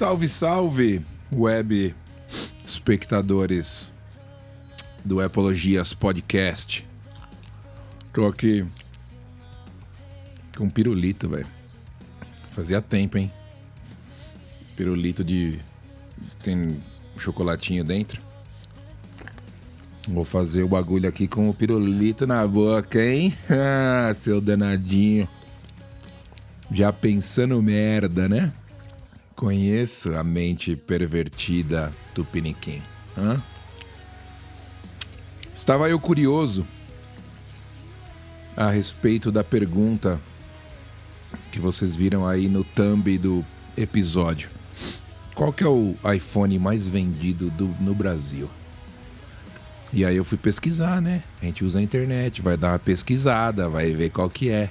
Salve, salve, web espectadores do Epologias Podcast. Tô aqui com pirulito, velho. Fazia tempo, hein? Pirulito de. Tem chocolatinho dentro. Vou fazer o bagulho aqui com o pirulito na boca, hein? Ah, seu danadinho. Já pensando merda, né? Conheço a mente pervertida do Piniquim. Hã? Estava eu curioso a respeito da pergunta que vocês viram aí no thumb do episódio. Qual que é o iPhone mais vendido do, no Brasil? E aí eu fui pesquisar, né? A gente usa a internet, vai dar uma pesquisada, vai ver qual que é.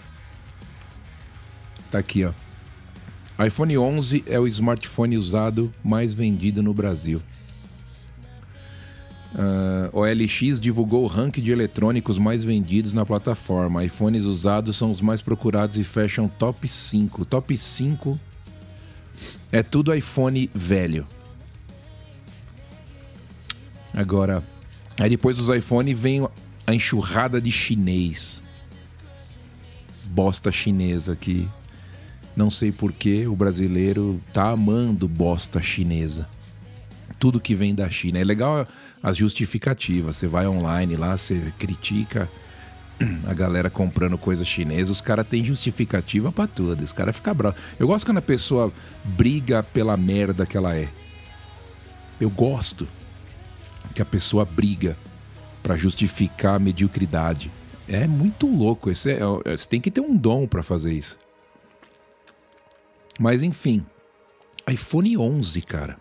Tá aqui, ó. iPhone 11 é o smartphone usado mais vendido no Brasil. Uh, OLX divulgou o ranking de eletrônicos mais vendidos na plataforma. iPhones usados são os mais procurados e fecham top 5. Top 5 é tudo iPhone velho. Agora, aí depois dos iPhone vem a enxurrada de chinês. Bosta chinesa que não sei porquê o brasileiro tá amando bosta chinesa tudo que vem da China. É legal as justificativas. Você vai online lá, você critica a galera comprando coisa chinesa, os caras têm justificativa para tudo. Os caras ficam bravos. Eu gosto quando a pessoa briga pela merda que ela é. Eu gosto que a pessoa briga para justificar a mediocridade. É muito louco. Esse é, é você tem que ter um dom para fazer isso. Mas enfim, iPhone 11, cara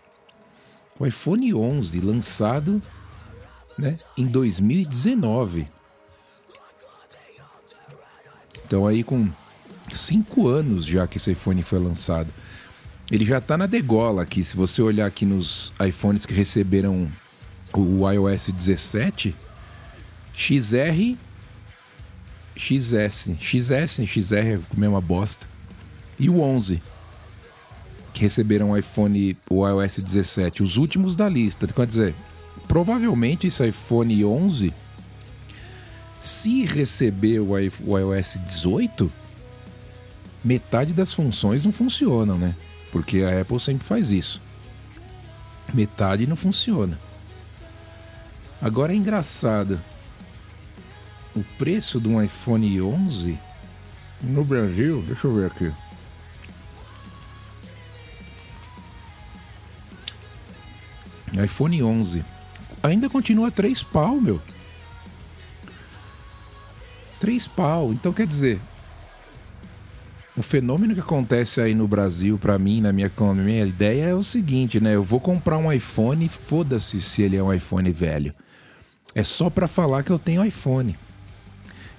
o iPhone 11 lançado né, em 2019. Então aí com cinco anos já que esse iPhone foi lançado. Ele já está na degola aqui. Se você olhar aqui nos iPhones que receberam o iOS 17, XR, XS, XS, XR é a mesma bosta. E o 11 que receberam o iPhone, o iOS 17, os últimos da lista. Quer dizer, provavelmente esse iPhone 11, se receber o iOS 18, metade das funções não funcionam, né? Porque a Apple sempre faz isso. Metade não funciona. Agora é engraçado. O preço de um iPhone 11 no Brasil, deixa eu ver aqui. iPhone 11. Ainda continua 3 pau, meu. 3 pau. Então quer dizer, o fenômeno que acontece aí no Brasil, para mim, na minha, na minha ideia, é o seguinte, né? Eu vou comprar um iPhone, foda-se se ele é um iPhone velho. É só para falar que eu tenho iPhone.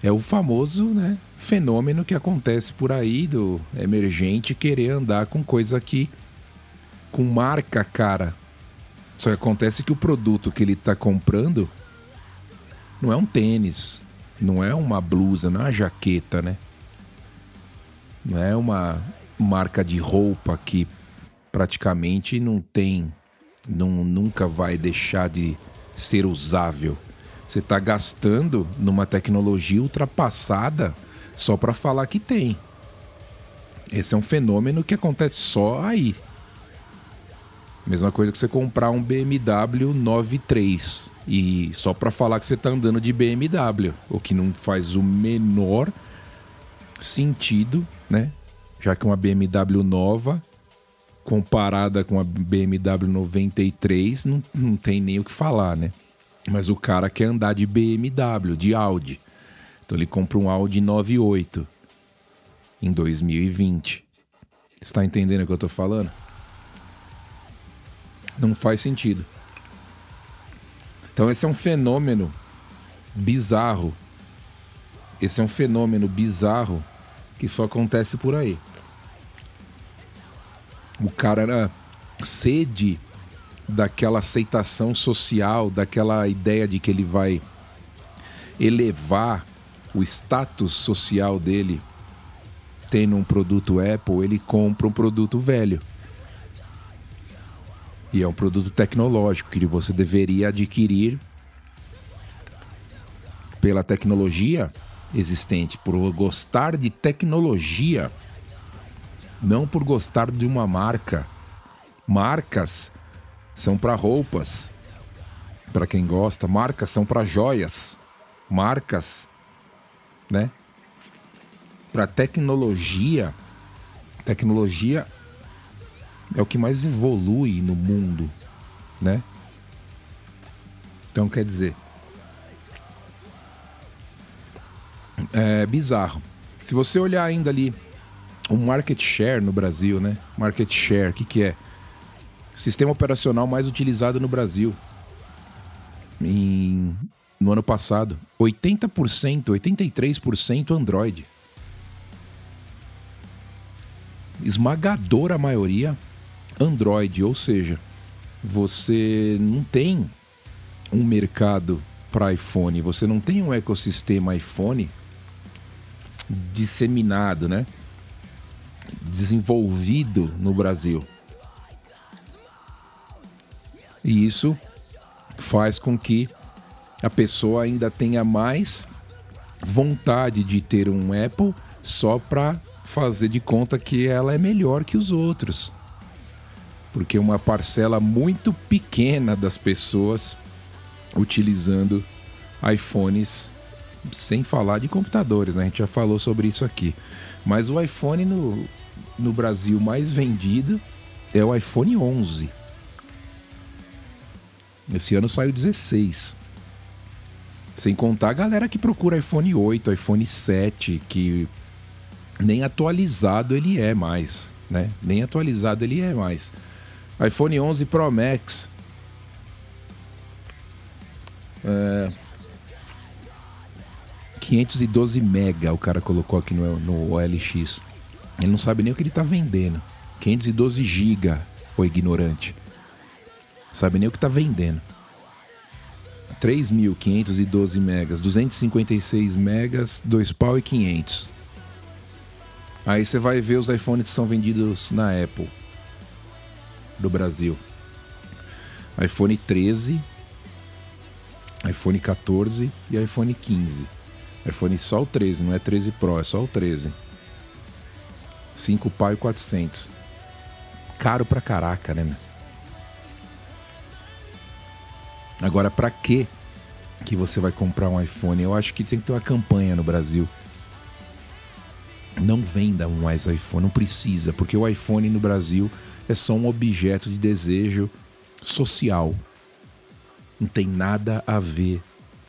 É o famoso né, fenômeno que acontece por aí do emergente querer andar com coisa aqui com marca cara só que acontece que o produto que ele está comprando não é um tênis, não é uma blusa, não é uma jaqueta, né? Não é uma marca de roupa que praticamente não tem, não, nunca vai deixar de ser usável. Você está gastando numa tecnologia ultrapassada só para falar que tem. Esse é um fenômeno que acontece só aí, Mesma coisa que você comprar um BMW 93 e só para falar que você está andando de BMW, o que não faz o menor sentido, né? Já que uma BMW nova comparada com a BMW 93 não, não tem nem o que falar, né? Mas o cara quer andar de BMW, de Audi. Então ele compra um Audi 98 em 2020. Está entendendo o que eu estou falando? Não faz sentido. Então esse é um fenômeno bizarro. Esse é um fenômeno bizarro que só acontece por aí. O cara era sede daquela aceitação social, daquela ideia de que ele vai elevar o status social dele tendo um produto Apple, ele compra um produto velho. E é um produto tecnológico que você deveria adquirir pela tecnologia existente, por gostar de tecnologia, não por gostar de uma marca. Marcas são para roupas, para quem gosta, marcas são para joias, marcas, né? Para tecnologia, tecnologia é o que mais evolui no mundo, né? Então quer dizer, é bizarro. Se você olhar ainda ali o market share no Brasil, né? Market share, o que, que é? Sistema operacional mais utilizado no Brasil. Em, no ano passado, 80%, 83% Android. Esmagadora maioria Android, ou seja, você não tem um mercado para iPhone, você não tem um ecossistema iPhone disseminado, né? Desenvolvido no Brasil. E isso faz com que a pessoa ainda tenha mais vontade de ter um Apple só para fazer de conta que ela é melhor que os outros porque uma parcela muito pequena das pessoas utilizando iPhones, sem falar de computadores, né? A gente já falou sobre isso aqui. Mas o iPhone no, no Brasil mais vendido é o iPhone 11. Esse ano saiu 16. Sem contar a galera que procura iPhone 8, iPhone 7, que nem atualizado ele é mais, né? Nem atualizado ele é mais iPhone 11 Pro Max. É, 512 mega o cara colocou aqui no, no OLX. Ele não sabe nem o que ele tá vendendo. 512 giga, o ignorante. Sabe nem o que tá vendendo. 3.512 megas, 256 megas, 2 pau e 500. Aí você vai ver os iPhones que são vendidos na Apple do Brasil. iPhone 13, iPhone 14 e iPhone 15. iPhone só o 13, não é 13 Pro, é só o 13. 5 pau e 400. Caro pra caraca, né? Agora, pra que que você vai comprar um iPhone? Eu acho que tem que ter uma campanha no Brasil. Não venda mais iPhone, não precisa, porque o iPhone no Brasil é só um objeto de desejo social. Não tem nada a ver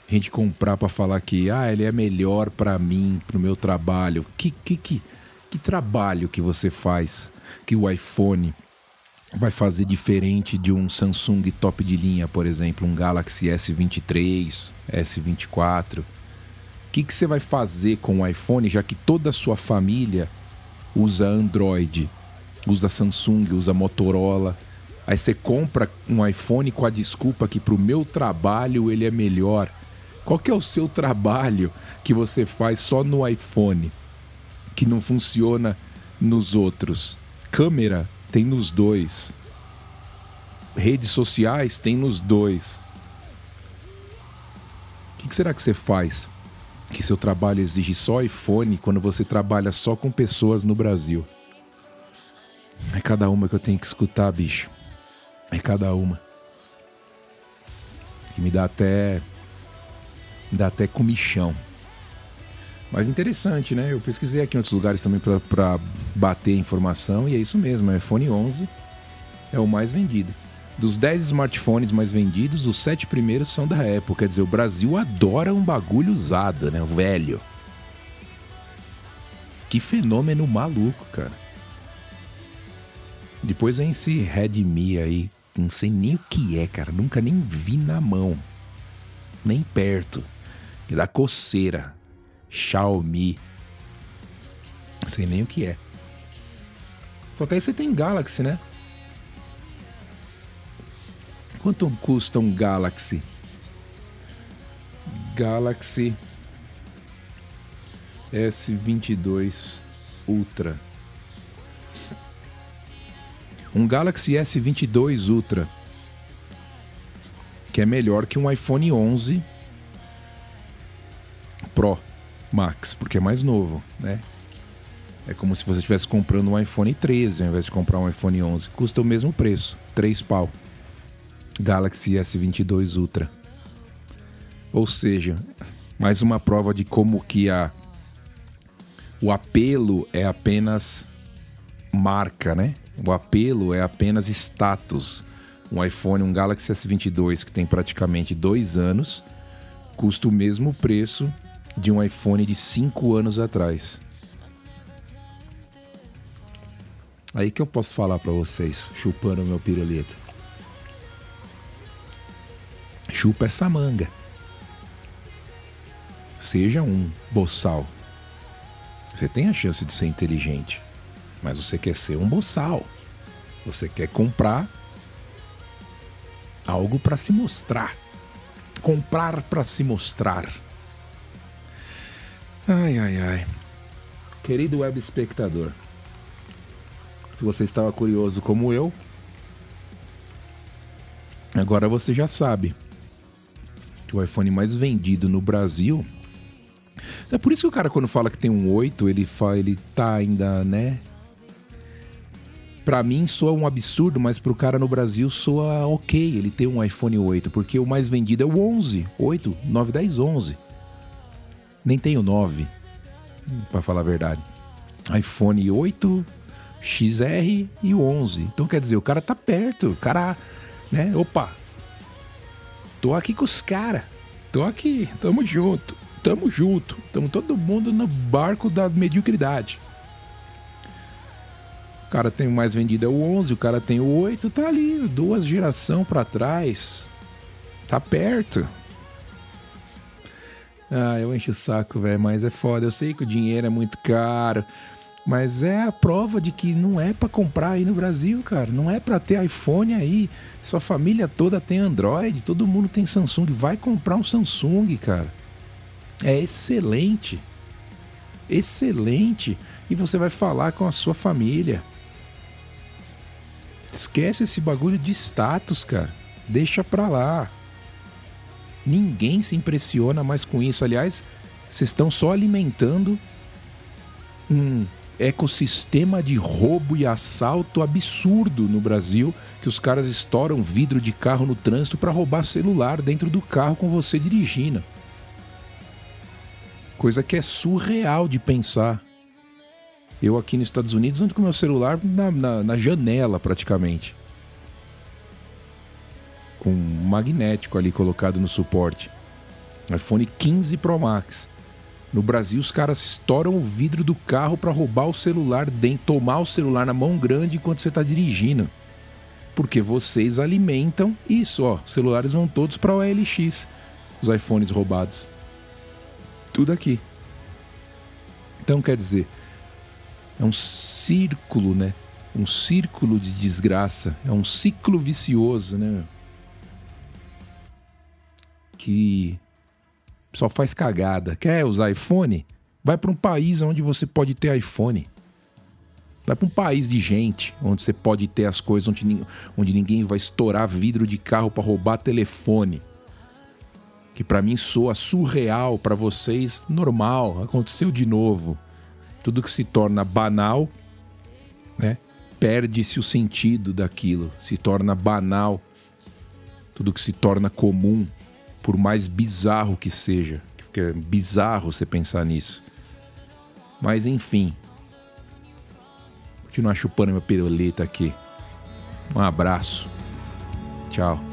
a gente comprar para falar que ah, ele é melhor para mim, pro meu trabalho. Que, que, que, que trabalho que você faz que o iPhone vai fazer diferente de um Samsung top de linha, por exemplo, um Galaxy S23, S24? O que, que você vai fazer com o iPhone, já que toda a sua família usa Android? Usa Samsung, usa Motorola. Aí você compra um iPhone com a desculpa que para o meu trabalho ele é melhor. Qual que é o seu trabalho que você faz só no iPhone que não funciona nos outros? Câmera tem nos dois. Redes sociais tem nos dois. O que será que você faz que seu trabalho exige só iPhone quando você trabalha só com pessoas no Brasil? É cada uma que eu tenho que escutar, bicho. É cada uma. Que me dá até. Me dá até comichão. Mas interessante, né? Eu pesquisei aqui em outros lugares também para bater informação e é isso mesmo. O iPhone 11 é o mais vendido. Dos 10 smartphones mais vendidos, os 7 primeiros são da Apple. Quer dizer, o Brasil adora um bagulho usado, né? O velho. Que fenômeno maluco, cara. Depois vem esse Redmi aí, não sei nem o que é, cara. Nunca nem vi na mão. Nem perto. Que dá coceira. Xiaomi. Não sei nem o que é. Só que aí você tem Galaxy, né? Quanto custa um Galaxy? Galaxy S22 Ultra. Um Galaxy S22 Ultra, que é melhor que um iPhone 11 Pro Max, porque é mais novo, né? É como se você estivesse comprando um iPhone 13 ao invés de comprar um iPhone 11. Custa o mesmo preço, 3 pau. Galaxy S22 Ultra. Ou seja, mais uma prova de como que a o apelo é apenas marca, né? O apelo é apenas status. Um iPhone, um Galaxy S22 que tem praticamente dois anos, custa o mesmo preço de um iPhone de cinco anos atrás. Aí que eu posso falar para vocês, chupando meu pirulito. Chupa essa manga. Seja um boçal. Você tem a chance de ser inteligente, mas você quer ser um boçal. Você quer comprar algo para se mostrar. Comprar para se mostrar. Ai, ai, ai. Querido web espectador, se você estava curioso como eu, agora você já sabe que o iPhone mais vendido no Brasil. É por isso que o cara, quando fala que tem um 8, ele, fala, ele tá ainda, né? Pra mim soa um absurdo, mas pro cara no Brasil soa ok ele ter um iPhone 8, porque o mais vendido é o 11, 8, 9, 10, 11. Nem tem o 9, para falar a verdade. iPhone 8, XR e o 11. Então quer dizer, o cara tá perto, o cara, né? Opa, tô aqui com os caras, tô aqui, tamo junto, tamo junto, tamo todo mundo no barco da mediocridade. O cara tem o mais vendido é o 11, o cara tem o 8, tá ali, duas geração para trás. Tá perto. Ah, eu encho o saco, velho, mas é foda. Eu sei que o dinheiro é muito caro. Mas é a prova de que não é para comprar aí no Brasil, cara. Não é para ter iPhone aí. Sua família toda tem Android, todo mundo tem Samsung. Vai comprar um Samsung, cara. É excelente. Excelente. E você vai falar com a sua família. Esquece esse bagulho de status, cara. Deixa pra lá. Ninguém se impressiona mais com isso. Aliás, vocês estão só alimentando um ecossistema de roubo e assalto absurdo no Brasil, que os caras estouram vidro de carro no trânsito para roubar celular dentro do carro com você dirigindo. Coisa que é surreal de pensar. Eu aqui nos Estados Unidos ando com meu celular na, na, na janela praticamente. Com um magnético ali colocado no suporte. iPhone 15 Pro Max. No Brasil, os caras estouram o vidro do carro para roubar o celular, dentro, tomar o celular na mão grande enquanto você está dirigindo. Porque vocês alimentam isso, ó. Os celulares vão todos para o OLX, os iPhones roubados. Tudo aqui. Então quer dizer, é um círculo, né? Um círculo de desgraça, é um ciclo vicioso, né? Que só faz cagada. Quer usar iPhone? Vai para um país onde você pode ter iPhone. Vai para um país de gente, onde você pode ter as coisas, onde, onde ninguém vai estourar vidro de carro para roubar telefone. Que para mim soa surreal, para vocês normal, aconteceu de novo. Tudo que se torna banal, né? Perde-se o sentido daquilo, se torna banal. Tudo que se torna comum por mais bizarro que seja. Porque é bizarro você pensar nisso. Mas enfim. Continuar chupando meu piruleta aqui. Um abraço. Tchau.